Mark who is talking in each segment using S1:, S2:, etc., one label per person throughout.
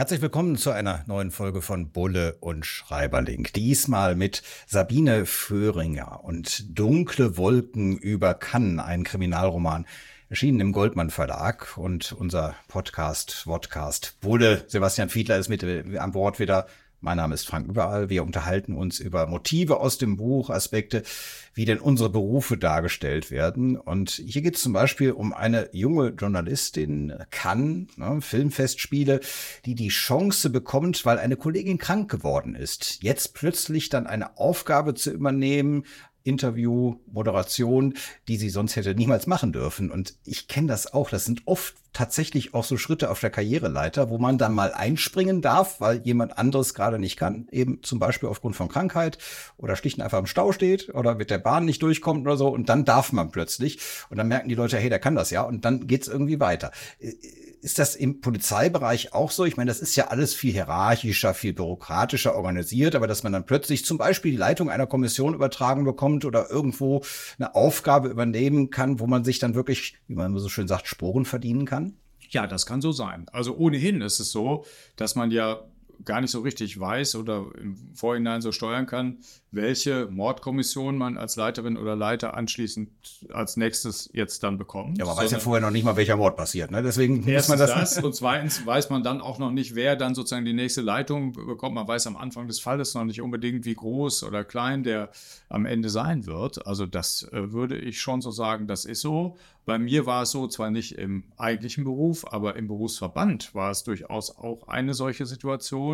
S1: Herzlich willkommen zu einer neuen Folge von Bulle und Schreiberling. Diesmal mit Sabine Föhringer und Dunkle Wolken über Cannes, ein Kriminalroman, erschienen im Goldmann Verlag und unser Podcast, Vodcast Bulle. Sebastian Fiedler ist mit an Bord wieder mein Name ist Frank Überall. Wir unterhalten uns über Motive aus dem Buch, Aspekte, wie denn unsere Berufe dargestellt werden. Und hier geht es zum Beispiel um eine junge Journalistin, Kann, ne, Filmfestspiele, die die Chance bekommt, weil eine Kollegin krank geworden ist, jetzt plötzlich dann eine Aufgabe zu übernehmen, Interview, Moderation, die sie sonst hätte niemals machen dürfen. Und ich kenne das auch. Das sind oft tatsächlich auch so Schritte auf der Karriereleiter, wo man dann mal einspringen darf, weil jemand anderes gerade nicht kann. Eben zum Beispiel aufgrund von Krankheit oder schlicht und einfach im Stau steht oder mit der Bahn nicht durchkommt oder so. Und dann darf man plötzlich. Und dann merken die Leute, hey, der kann das ja. Und dann geht's irgendwie weiter ist das im Polizeibereich auch so? Ich meine, das ist ja alles viel hierarchischer, viel bürokratischer organisiert, aber dass man dann plötzlich zum Beispiel die Leitung einer Kommission übertragen bekommt oder irgendwo eine Aufgabe übernehmen kann, wo man sich dann wirklich, wie man so schön sagt, Sporen verdienen kann?
S2: Ja, das kann so sein. Also ohnehin ist es so, dass man ja gar nicht so richtig weiß oder im Vorhinein so steuern kann, welche Mordkommission man als Leiterin oder Leiter anschließend als nächstes jetzt dann bekommt.
S1: Ja, man weiß ja vorher noch nicht mal, welcher Mord passiert. Ne? Deswegen muss man das. das
S2: und zweitens weiß man dann auch noch nicht, wer dann sozusagen die nächste Leitung bekommt. Man weiß am Anfang des Falles noch nicht unbedingt, wie groß oder klein der am Ende sein wird. Also das äh, würde ich schon so sagen, das ist so. Bei mir war es so, zwar nicht im eigentlichen Beruf, aber im Berufsverband war es durchaus auch eine solche Situation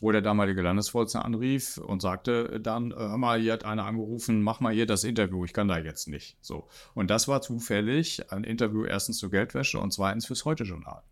S2: wo der damalige Landesvorsitzende anrief und sagte dann, äh, hör mal, hier hat einer angerufen, mach mal hier das Interview, ich kann da jetzt nicht. So. Und das war zufällig ein Interview erstens zur Geldwäsche und zweitens fürs Heute-Journal.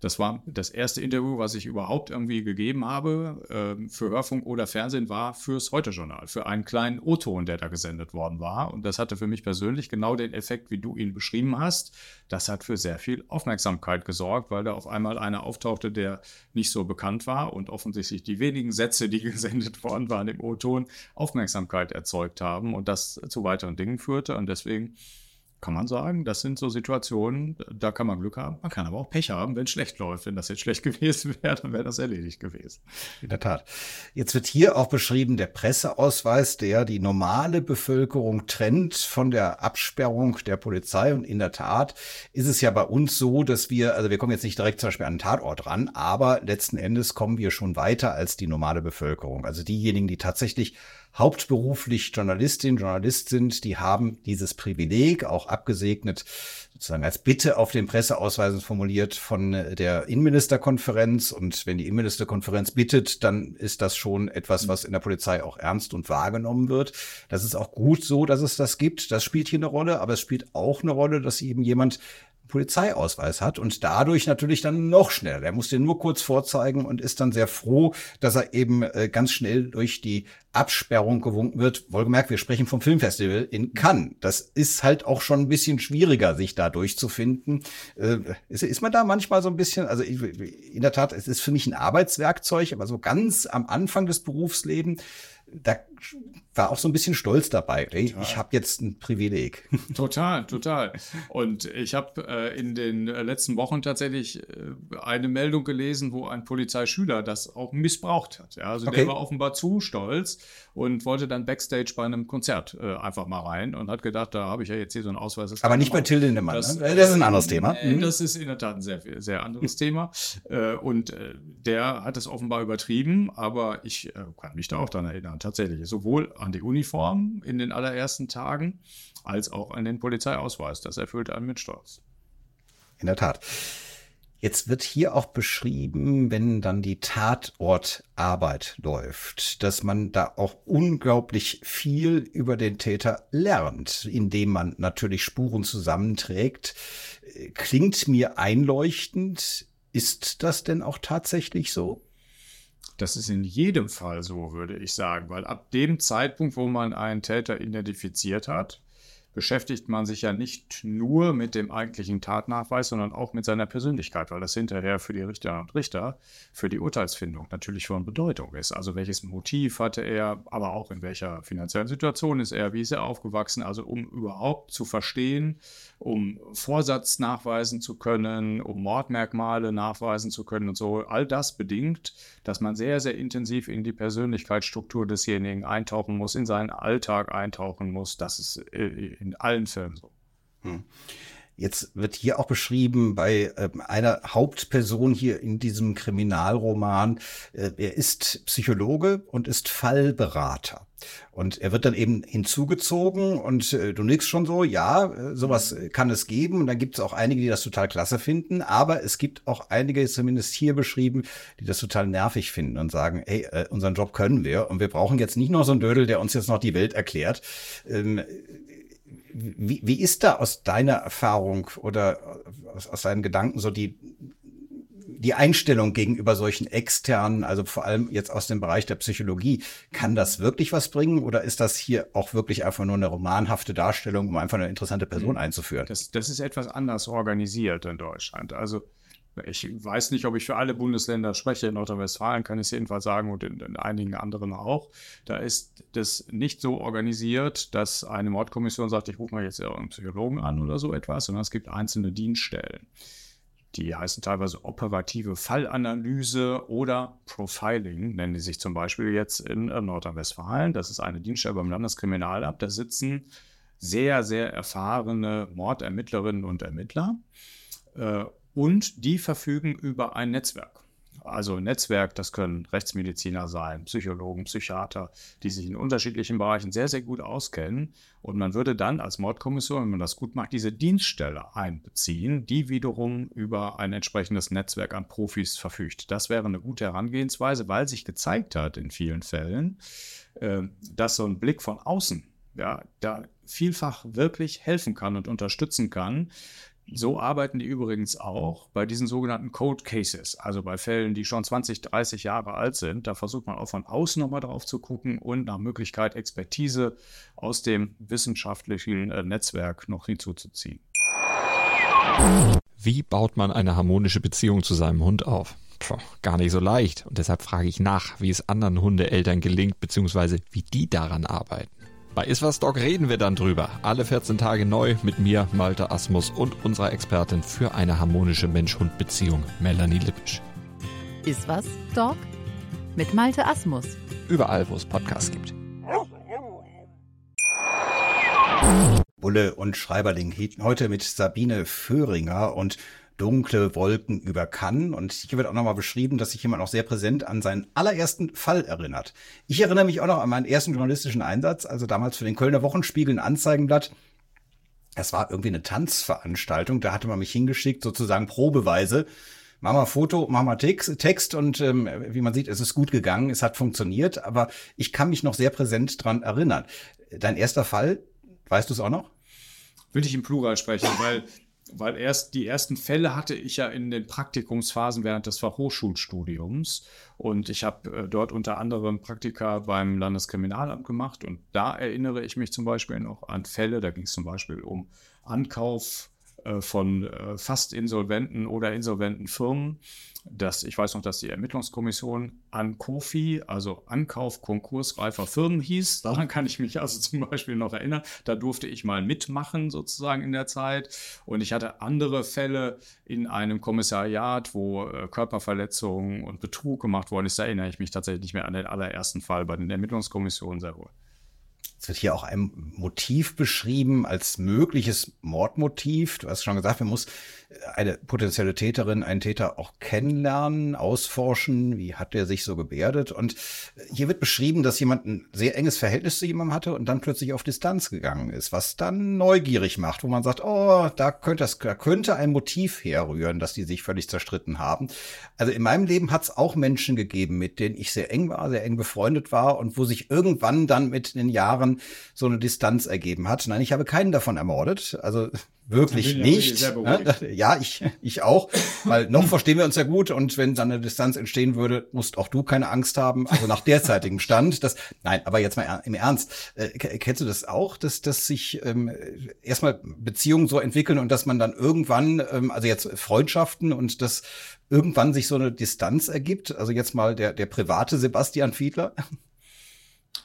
S2: Das war das erste Interview, was ich überhaupt irgendwie gegeben habe äh, für Hörfunk oder Fernsehen, war fürs Heute-Journal, für einen kleinen O-Ton, der da gesendet worden war. Und das hatte für mich persönlich genau den Effekt, wie du ihn beschrieben hast. Das hat für sehr viel Aufmerksamkeit gesorgt, weil da auf einmal einer auftauchte, der nicht so bekannt war und offensichtlich die wenigen Sätze, die gesendet worden waren im O-Ton, Aufmerksamkeit erzeugt haben und das zu weiteren Dingen führte. Und deswegen kann man sagen, das sind so Situationen, da kann man Glück haben. Man kann aber auch Pech haben, wenn es schlecht läuft. Wenn das jetzt schlecht gewesen wäre, dann wäre das erledigt gewesen.
S1: In der Tat. Jetzt wird hier auch beschrieben der Presseausweis, der die normale Bevölkerung trennt von der Absperrung der Polizei. Und in der Tat ist es ja bei uns so, dass wir, also wir kommen jetzt nicht direkt zum Beispiel an den Tatort ran, aber letzten Endes kommen wir schon weiter als die normale Bevölkerung. Also diejenigen, die tatsächlich hauptberuflich Journalistin, Journalist sind, die haben dieses Privileg auch abgesegnet, sozusagen als Bitte auf den Presseausweisen formuliert von der Innenministerkonferenz. Und wenn die Innenministerkonferenz bittet, dann ist das schon etwas, was in der Polizei auch ernst und wahrgenommen wird. Das ist auch gut so, dass es das gibt. Das spielt hier eine Rolle, aber es spielt auch eine Rolle, dass eben jemand Polizeiausweis hat und dadurch natürlich dann noch schneller. Der muss den nur kurz vorzeigen und ist dann sehr froh, dass er eben äh, ganz schnell durch die Absperrung gewunken wird. Wohlgemerkt, wir sprechen vom Filmfestival in Cannes. Das ist halt auch schon ein bisschen schwieriger, sich da durchzufinden. Äh, ist, ist man da manchmal so ein bisschen, also ich, in der Tat, es ist für mich ein Arbeitswerkzeug, aber so ganz am Anfang des Berufslebens da war auch so ein bisschen stolz dabei. Ey, ich habe jetzt ein Privileg.
S2: Total, total. Und ich habe äh, in den äh, letzten Wochen tatsächlich äh, eine Meldung gelesen, wo ein Polizeischüler das auch missbraucht hat. Ja, also okay. der war offenbar zu stolz und wollte dann backstage bei einem Konzert äh, einfach mal rein und hat gedacht, da habe ich ja jetzt hier so einen Ausweis.
S1: Aber nicht bei Till Lindemann. Das, ne? das ist ein anderes Thema.
S2: Mhm. Das ist in der Tat ein sehr, sehr anderes Thema. Äh, und äh, der hat es offenbar übertrieben, aber ich kann mich da auch daran erinnern, tatsächlich. Sowohl an die Uniform in den allerersten Tagen, als auch an den Polizeiausweis. Das erfüllt einen mit Stolz.
S1: In der Tat. Jetzt wird hier auch beschrieben, wenn dann die Tatortarbeit läuft, dass man da auch unglaublich viel über den Täter lernt, indem man natürlich Spuren zusammenträgt. Klingt mir einleuchtend. Ist das denn auch tatsächlich so?
S2: Das ist in jedem Fall so, würde ich sagen, weil ab dem Zeitpunkt, wo man einen Täter identifiziert hat, beschäftigt man sich ja nicht nur mit dem eigentlichen Tatnachweis, sondern auch mit seiner Persönlichkeit, weil das hinterher für die Richterinnen und Richter, für die Urteilsfindung natürlich von Bedeutung ist. Also welches Motiv hatte er, aber auch in welcher finanziellen Situation ist er, wie ist er aufgewachsen, also um überhaupt zu verstehen, um Vorsatz nachweisen zu können, um Mordmerkmale nachweisen zu können und so. All das bedingt, dass man sehr, sehr intensiv in die Persönlichkeitsstruktur desjenigen eintauchen muss, in seinen Alltag eintauchen muss. Das ist äh, in allen Filmen so. Hm.
S1: Jetzt wird hier auch beschrieben bei äh, einer Hauptperson hier in diesem Kriminalroman, äh, er ist Psychologe und ist Fallberater. Und er wird dann eben hinzugezogen und äh, du nix schon so, ja, äh, sowas kann es geben. Und dann gibt es auch einige, die das total klasse finden, aber es gibt auch einige, zumindest hier beschrieben, die das total nervig finden und sagen, hey, äh, unseren Job können wir und wir brauchen jetzt nicht noch so einen Dödel, der uns jetzt noch die Welt erklärt. Ähm, wie, wie ist da aus deiner Erfahrung oder aus, aus deinen Gedanken so die, die Einstellung gegenüber solchen externen, also vor allem jetzt aus dem Bereich der Psychologie, kann das wirklich was bringen oder ist das hier auch wirklich einfach nur eine romanhafte Darstellung, um einfach eine interessante Person mhm. einzuführen?
S2: Das, das ist etwas anders organisiert in Deutschland. Also ich weiß nicht, ob ich für alle Bundesländer spreche. In Nordrhein-Westfalen kann ich es jedenfalls sagen und in, in, einigen anderen auch. Da ist das nicht so organisiert, dass eine Mordkommission sagt, ich rufe mal jetzt einen Psychologen an oder so etwas, sondern es gibt einzelne Dienststellen. Die heißen teilweise operative Fallanalyse oder Profiling, nennen die sich zum Beispiel jetzt in Nordrhein-Westfalen. Das ist eine Dienststelle beim Landeskriminalamt. Da sitzen sehr, sehr erfahrene Mordermittlerinnen und Ermittler. Und die verfügen über ein Netzwerk. Also ein Netzwerk, das können Rechtsmediziner sein, Psychologen, Psychiater, die sich in unterschiedlichen Bereichen sehr, sehr gut auskennen. Und man würde dann als Mordkommission, wenn man das gut macht, diese Dienststelle einbeziehen, die wiederum über ein entsprechendes Netzwerk an Profis verfügt. Das wäre eine gute Herangehensweise, weil sich gezeigt hat in vielen Fällen, äh, dass so ein Blick von außen ja, da vielfach wirklich helfen kann und unterstützen kann, so arbeiten die übrigens auch bei diesen sogenannten Code Cases, also bei Fällen, die schon 20, 30 Jahre alt sind. Da versucht man auch von außen nochmal drauf zu gucken und nach Möglichkeit Expertise aus dem wissenschaftlichen äh, Netzwerk noch hinzuzuziehen.
S3: Wie baut man eine harmonische Beziehung zu seinem Hund auf? Puh, gar nicht so leicht. Und deshalb frage ich nach, wie es anderen Hundeeltern gelingt, beziehungsweise wie die daran arbeiten. Bei Iswas Dog reden wir dann drüber. Alle 14 Tage neu mit mir, Malte Asmus und unserer Expertin für eine harmonische Mensch-Hund-Beziehung, Melanie Lippisch.
S4: Iswas Dog mit Malte Asmus.
S3: Überall, wo es Podcasts gibt.
S1: Bulle und Schreiberling heute mit Sabine Föhringer und dunkle Wolken über Cannes. Und hier wird auch nochmal beschrieben, dass sich jemand auch sehr präsent an seinen allerersten Fall erinnert. Ich erinnere mich auch noch an meinen ersten journalistischen Einsatz, also damals für den Kölner Wochenspiegel ein Anzeigenblatt. Es war irgendwie eine Tanzveranstaltung, da hatte man mich hingeschickt, sozusagen probeweise. Mach mal Foto, mach mal Text und ähm, wie man sieht, es ist gut gegangen, es hat funktioniert, aber ich kann mich noch sehr präsent dran erinnern. Dein erster Fall, weißt du es auch noch?
S2: Würde ich im Plural sprechen, weil weil erst die ersten Fälle hatte ich ja in den Praktikumsphasen während des Fachhochschulstudiums. Und ich habe äh, dort unter anderem Praktika beim Landeskriminalamt gemacht. Und da erinnere ich mich zum Beispiel noch an Fälle, da ging es zum Beispiel um Ankauf von äh, fast insolventen oder insolventen Firmen dass ich weiß noch, dass die Ermittlungskommission an Kofi, also Ankauf konkursreifer Firmen hieß. Daran kann ich mich also zum Beispiel noch erinnern. Da durfte ich mal mitmachen sozusagen in der Zeit. Und ich hatte andere Fälle in einem Kommissariat, wo äh, Körperverletzungen und Betrug gemacht worden ist. Da erinnere ich mich tatsächlich nicht mehr an den allerersten Fall bei den Ermittlungskommissionen sehr wohl.
S1: Es wird hier auch ein Motiv beschrieben als mögliches Mordmotiv. Du hast schon gesagt, man muss eine potenzielle Täterin, einen Täter auch kennenlernen, ausforschen, wie hat der sich so gebärdet. Und hier wird beschrieben, dass jemand ein sehr enges Verhältnis zu jemandem hatte und dann plötzlich auf Distanz gegangen ist, was dann neugierig macht, wo man sagt, oh, da könnte, das, da könnte ein Motiv herrühren, dass die sich völlig zerstritten haben. Also in meinem Leben hat es auch Menschen gegeben, mit denen ich sehr eng war, sehr eng befreundet war und wo sich irgendwann dann mit den Jahren so eine Distanz ergeben hat. Nein, ich habe keinen davon ermordet. Also wirklich nicht. Ne? Ja, ich, ich auch, weil noch verstehen wir uns ja gut und wenn dann eine Distanz entstehen würde, musst auch du keine Angst haben. Also nach derzeitigem Stand, das, nein, aber jetzt mal im Ernst, äh, kennst du das auch, dass, dass sich ähm, erstmal Beziehungen so entwickeln und dass man dann irgendwann, ähm, also jetzt Freundschaften und dass irgendwann sich so eine Distanz ergibt? Also jetzt mal der, der private Sebastian Fiedler.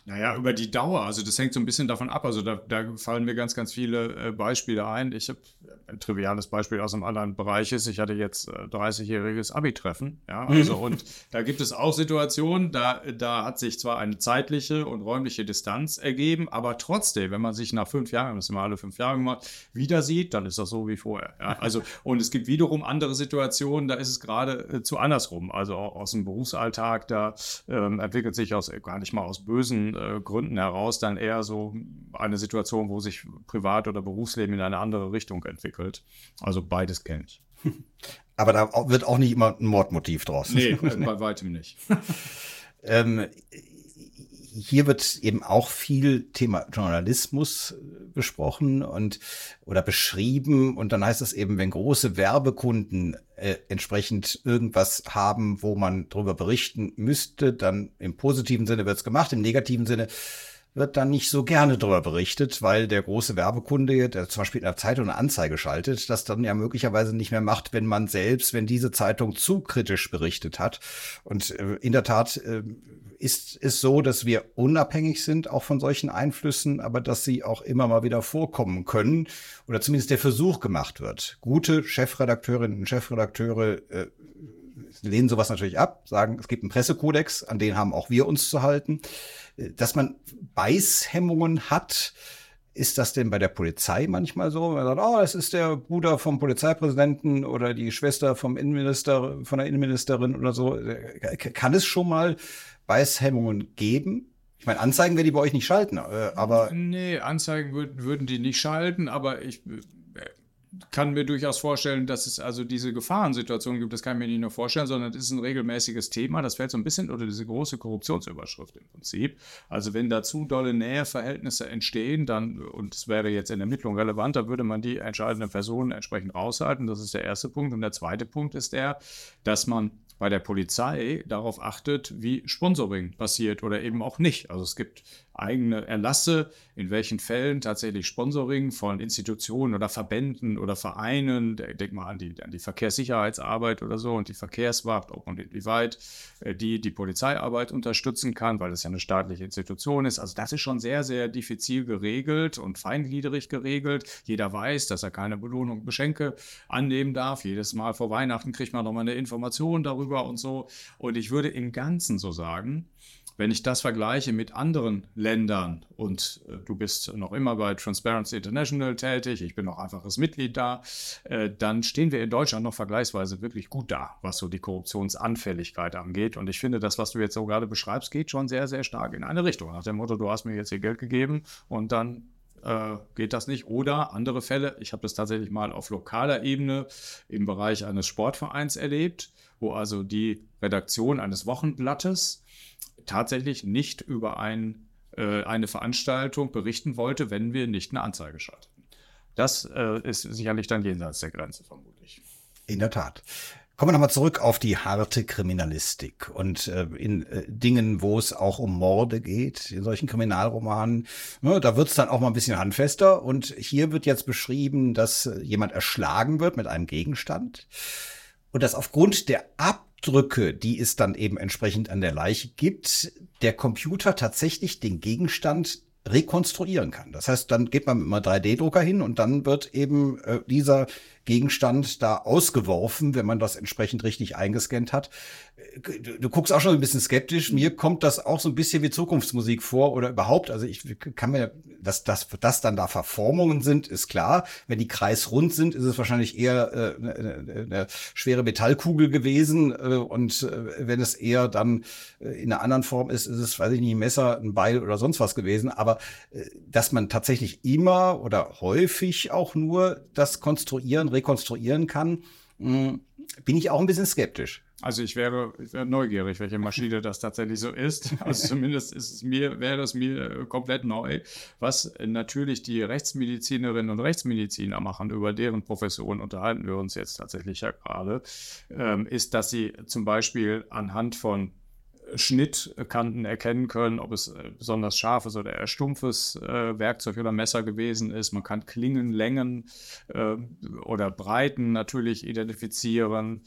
S2: Naja, über die Dauer, also das hängt so ein bisschen davon ab. Also da, da fallen mir ganz, ganz viele äh, Beispiele ein. Ich habe ein triviales Beispiel aus einem anderen Bereich ist, ich hatte jetzt äh, 30-jähriges Abi-Treffen, ja, mhm. also und da gibt es auch Situationen, da, da hat sich zwar eine zeitliche und räumliche Distanz ergeben, aber trotzdem, wenn man sich nach fünf Jahren, das sind wir alle fünf Jahre gemacht, wieder sieht, dann ist das so wie vorher, ja, also und es gibt wiederum andere Situationen, da ist es gerade äh, zu andersrum, also auch aus dem Berufsalltag, da ähm, entwickelt sich aus, gar nicht mal aus bösen äh, Gründen heraus dann eher so eine Situation, wo sich Privat- oder Berufsleben in eine andere Richtung entwickelt. Also beides kenne ich.
S1: Aber da wird auch nicht immer ein Mordmotiv draus.
S2: Nee, bei weitem nicht.
S1: ähm, hier wird eben auch viel Thema Journalismus äh, besprochen und oder beschrieben und dann heißt es eben, wenn große Werbekunden äh, entsprechend irgendwas haben, wo man darüber berichten müsste, dann im positiven Sinne wird es gemacht, im negativen Sinne wird dann nicht so gerne darüber berichtet, weil der große Werbekunde, der zum Beispiel in der Zeitung eine Anzeige schaltet, das dann ja möglicherweise nicht mehr macht, wenn man selbst, wenn diese Zeitung zu kritisch berichtet hat. Und äh, in der Tat äh, ist es so, dass wir unabhängig sind auch von solchen Einflüssen, aber dass sie auch immer mal wieder vorkommen können oder zumindest der Versuch gemacht wird. Gute Chefredakteurinnen und Chefredakteure äh, lehnen sowas natürlich ab, sagen, es gibt einen Pressekodex, an den haben auch wir uns zu halten. Äh, dass man Beißhemmungen hat, ist das denn bei der Polizei manchmal so? Man sagt, oh, es ist der Bruder vom Polizeipräsidenten oder die Schwester vom Innenminister, von der Innenministerin oder so. Äh, kann es schon mal Beißhemmungen geben? Ich meine, Anzeigen werden die bei euch nicht schalten, äh, aber.
S2: Nee, Anzeigen würden, würden die nicht schalten, aber ich kann mir durchaus vorstellen, dass es also diese Gefahrensituation gibt. Das kann ich mir nicht nur vorstellen, sondern es ist ein regelmäßiges Thema. Das fällt so ein bisschen unter diese große Korruptionsüberschrift im Prinzip. Also wenn da zu dolle Näheverhältnisse entstehen, dann, und es wäre jetzt in der Ermittlung relevant, da würde man die entscheidenden Personen entsprechend raushalten. Das ist der erste Punkt. Und der zweite Punkt ist der, dass man bei der Polizei darauf achtet, wie Sponsoring passiert oder eben auch nicht. Also es gibt eigene Erlasse, in welchen Fällen tatsächlich Sponsoring von Institutionen oder Verbänden oder Vereinen, denk mal an die, an die Verkehrssicherheitsarbeit oder so und die Verkehrswacht, ob und inwieweit äh, die die Polizeiarbeit unterstützen kann, weil es ja eine staatliche Institution ist. Also das ist schon sehr, sehr diffizil geregelt und feingliedrig geregelt. Jeder weiß, dass er keine Belohnung, Beschenke annehmen darf. Jedes Mal vor Weihnachten kriegt man nochmal eine Information darüber und so. Und ich würde im Ganzen so sagen, wenn ich das vergleiche mit anderen Ländern und äh, du bist noch immer bei Transparency International tätig, ich bin noch einfaches Mitglied da, äh, dann stehen wir in Deutschland noch vergleichsweise wirklich gut da, was so die Korruptionsanfälligkeit angeht. Und ich finde, das, was du jetzt so gerade beschreibst, geht schon sehr, sehr stark in eine Richtung. Nach dem Motto, du hast mir jetzt hier Geld gegeben und dann äh, geht das nicht. Oder andere Fälle, ich habe das tatsächlich mal auf lokaler Ebene im Bereich eines Sportvereins erlebt, wo also die Redaktion eines Wochenblattes tatsächlich nicht über ein, äh, eine Veranstaltung berichten wollte, wenn wir nicht eine Anzeige schalten. Das äh, ist sicherlich dann jenseits der Grenze, vermutlich.
S1: In der Tat. Kommen wir nochmal zurück auf die harte Kriminalistik und äh, in äh, Dingen, wo es auch um Morde geht, in solchen Kriminalromanen. Ne, da wird es dann auch mal ein bisschen handfester. Und hier wird jetzt beschrieben, dass äh, jemand erschlagen wird mit einem Gegenstand und dass aufgrund der Ab Abdrücke, die es dann eben entsprechend an der Leiche gibt, der Computer tatsächlich den Gegenstand rekonstruieren kann. Das heißt, dann geht man mit einem 3D-Drucker hin und dann wird eben äh, dieser Gegenstand da ausgeworfen, wenn man das entsprechend richtig eingescannt hat. Du, du, guckst auch schon ein bisschen skeptisch. Mir kommt das auch so ein bisschen wie Zukunftsmusik vor oder überhaupt. Also ich kann mir, dass das, dass dann da Verformungen sind, ist klar. Wenn die kreisrund sind, ist es wahrscheinlich eher äh, eine, eine schwere Metallkugel gewesen. Äh, und äh, wenn es eher dann äh, in einer anderen Form ist, ist es, weiß ich nicht, ein Messer, ein Beil oder sonst was gewesen. Aber äh, dass man tatsächlich immer oder häufig auch nur das konstruieren rekonstruieren kann, hm, bin ich auch ein bisschen skeptisch.
S2: Also ich wäre, ich wäre neugierig, welche Maschine das tatsächlich so ist. Also zumindest ist es mir, wäre das mir äh, komplett neu. Was natürlich die Rechtsmedizinerinnen und Rechtsmediziner machen, über deren Profession unterhalten wir uns jetzt tatsächlich ja gerade, ähm, ist, dass sie zum Beispiel anhand von Schnittkanten erkennen können, ob es äh, besonders scharfes oder eher stumpfes äh, Werkzeug oder Messer gewesen ist. Man kann Klingenlängen äh, oder Breiten natürlich identifizieren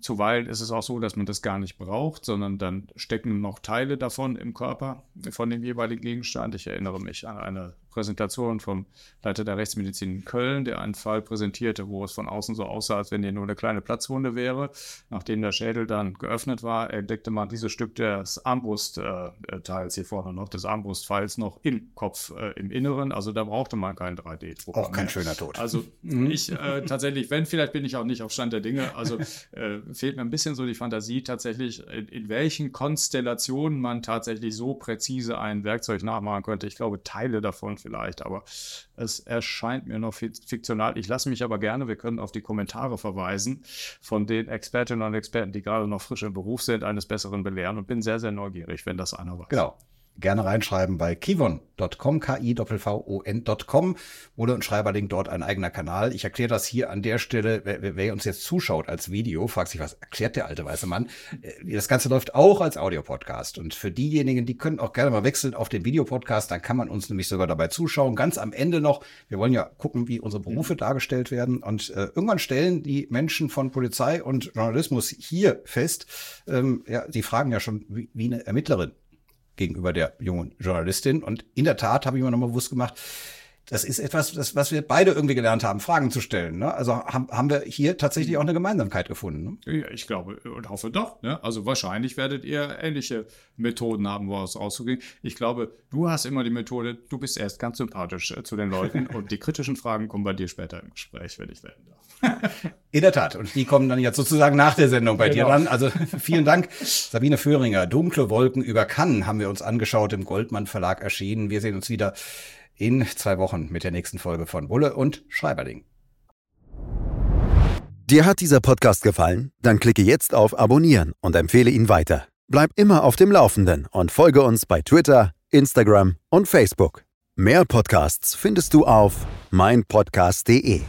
S2: zuweilen ist es auch so, dass man das gar nicht braucht, sondern dann stecken noch Teile davon im Körper von dem jeweiligen Gegenstand. Ich erinnere mich an eine Präsentation vom Leiter der Rechtsmedizin in Köln, der einen Fall präsentierte, wo es von außen so aussah, als wenn hier nur eine kleine Platzwunde wäre. Nachdem der Schädel dann geöffnet war, entdeckte man dieses Stück des Armbrustteils hier vorne noch, des Armbrustpfeils noch im Kopf, äh, im Inneren. Also da brauchte man keinen 3D-Druck.
S1: Auch kein schöner Tod.
S2: Also mhm. ich äh, tatsächlich, wenn, vielleicht bin ich auch nicht auf Stand der Dinge. Also äh, fehlt mir ein bisschen so die Fantasie tatsächlich, in, in, welchen Konstellationen man tatsächlich so präzise ein Werkzeug nachmachen könnte. Ich glaube, Teile davon vielleicht, aber es erscheint mir noch fiktional. Ich lasse mich aber gerne, wir können auf die Kommentare verweisen, von den Expertinnen und Experten, die gerade noch frisch im Beruf sind, eines Besseren belehren und bin sehr, sehr neugierig, wenn das einer weiß.
S1: Genau gerne reinschreiben bei kivon.com, K-I-V-O-N.com oder ein Schreiberlink dort ein eigener Kanal. Ich erkläre das hier an der Stelle, wer, wer, uns jetzt zuschaut als Video, fragt sich, was erklärt der alte weiße Mann? Äh, das Ganze läuft auch als Audiopodcast und für diejenigen, die können auch gerne mal wechseln auf den Videopodcast, dann kann man uns nämlich sogar dabei zuschauen. Ganz am Ende noch, wir wollen ja gucken, wie unsere Berufe dargestellt werden und äh, irgendwann stellen die Menschen von Polizei und Journalismus hier fest, ähm, ja, sie fragen ja schon wie, wie eine Ermittlerin gegenüber der jungen Journalistin. Und in der Tat habe ich mir nochmal bewusst gemacht, das ist etwas, das, was wir beide irgendwie gelernt haben, Fragen zu stellen. Ne? Also haben, haben wir hier tatsächlich auch eine Gemeinsamkeit gefunden.
S2: Ne? Ja, ich glaube und hoffe doch. Ne? Also wahrscheinlich werdet ihr ähnliche Methoden haben, wo es rauszugehen. Ich glaube, du hast immer die Methode, du bist erst ganz sympathisch äh, zu den Leuten und die kritischen Fragen kommen bei dir später im Gespräch, wenn ich werden darf.
S1: In der Tat. Und die kommen dann jetzt sozusagen nach der Sendung bei genau. dir ran. Also vielen Dank, Sabine Föhringer. Dunkle Wolken über Cannes haben wir uns angeschaut, im Goldmann Verlag erschienen. Wir sehen uns wieder in zwei Wochen mit der nächsten Folge von Bulle und Schreiberling.
S5: Dir hat dieser Podcast gefallen? Dann klicke jetzt auf Abonnieren und empfehle ihn weiter. Bleib immer auf dem Laufenden und folge uns bei Twitter, Instagram und Facebook. Mehr Podcasts findest du auf meinpodcast.de.